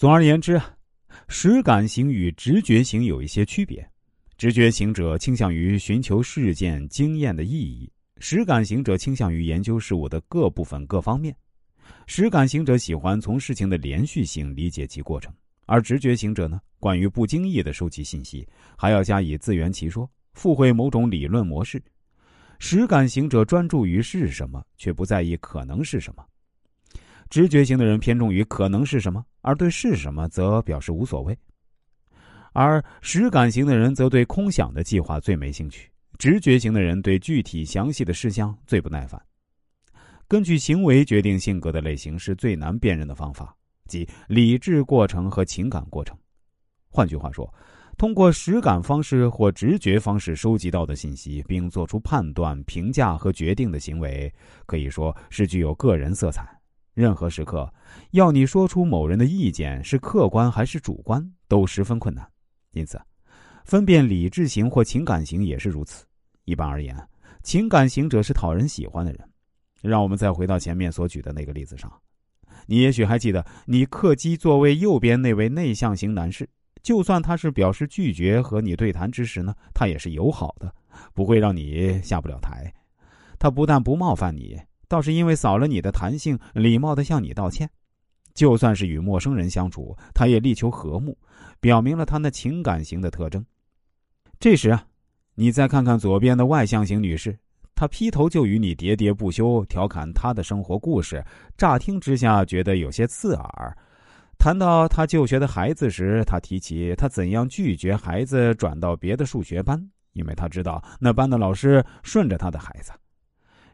总而言之啊，实感型与直觉型有一些区别。直觉型者倾向于寻求事件经验的意义，实感型者倾向于研究事物的各部分各方面。实感型者喜欢从事情的连续性理解其过程，而直觉型者呢，关于不经意的收集信息，还要加以自圆其说，附会某种理论模式。实感型者专注于是什么，却不在意可能是什么。直觉型的人偏重于可能是什么，而对是什么则表示无所谓；而实感型的人则对空想的计划最没兴趣。直觉型的人对具体详细的事项最不耐烦。根据行为决定性格的类型是最难辨认的方法，即理智过程和情感过程。换句话说，通过实感方式或直觉方式收集到的信息，并做出判断、评价和决定的行为，可以说是具有个人色彩。任何时刻，要你说出某人的意见是客观还是主观，都十分困难。因此，分辨理智型或情感型也是如此。一般而言，情感型者是讨人喜欢的人。让我们再回到前面所举的那个例子上，你也许还记得，你客机座位右边那位内向型男士，就算他是表示拒绝和你对谈之时呢，他也是友好的，不会让你下不了台。他不但不冒犯你。倒是因为扫了你的弹性，礼貌的向你道歉。就算是与陌生人相处，他也力求和睦，表明了他那情感型的特征。这时啊，你再看看左边的外向型女士，她劈头就与你喋喋不休，调侃她的生活故事，乍听之下觉得有些刺耳。谈到她就学的孩子时，她提起她怎样拒绝孩子转到别的数学班，因为她知道那班的老师顺着她的孩子。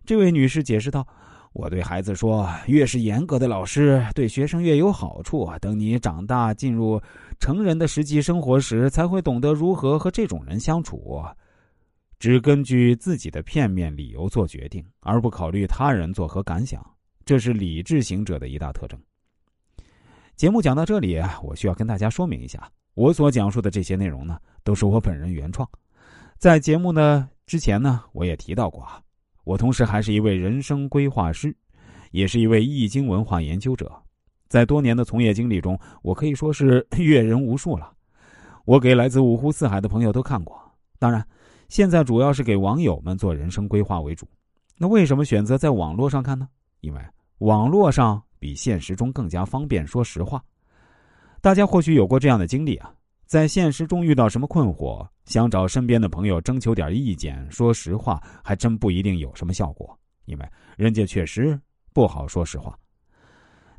这位女士解释道：“我对孩子说，越是严格的老师，对学生越有好处。等你长大进入成人的实际生活时，才会懂得如何和这种人相处。只根据自己的片面理由做决定，而不考虑他人作何感想，这是理智行者的一大特征。”节目讲到这里，我需要跟大家说明一下，我所讲述的这些内容呢，都是我本人原创。在节目呢之前呢，我也提到过啊。我同时还是一位人生规划师，也是一位易经文化研究者。在多年的从业经历中，我可以说是 阅人无数了。我给来自五湖四海的朋友都看过，当然，现在主要是给网友们做人生规划为主。那为什么选择在网络上看呢？因为网络上比现实中更加方便说实话。大家或许有过这样的经历啊。在现实中遇到什么困惑，想找身边的朋友征求点意见，说实话还真不一定有什么效果，因为人家确实不好说实话。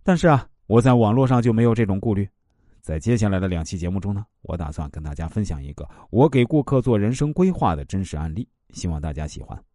但是啊，我在网络上就没有这种顾虑。在接下来的两期节目中呢，我打算跟大家分享一个我给顾客做人生规划的真实案例，希望大家喜欢。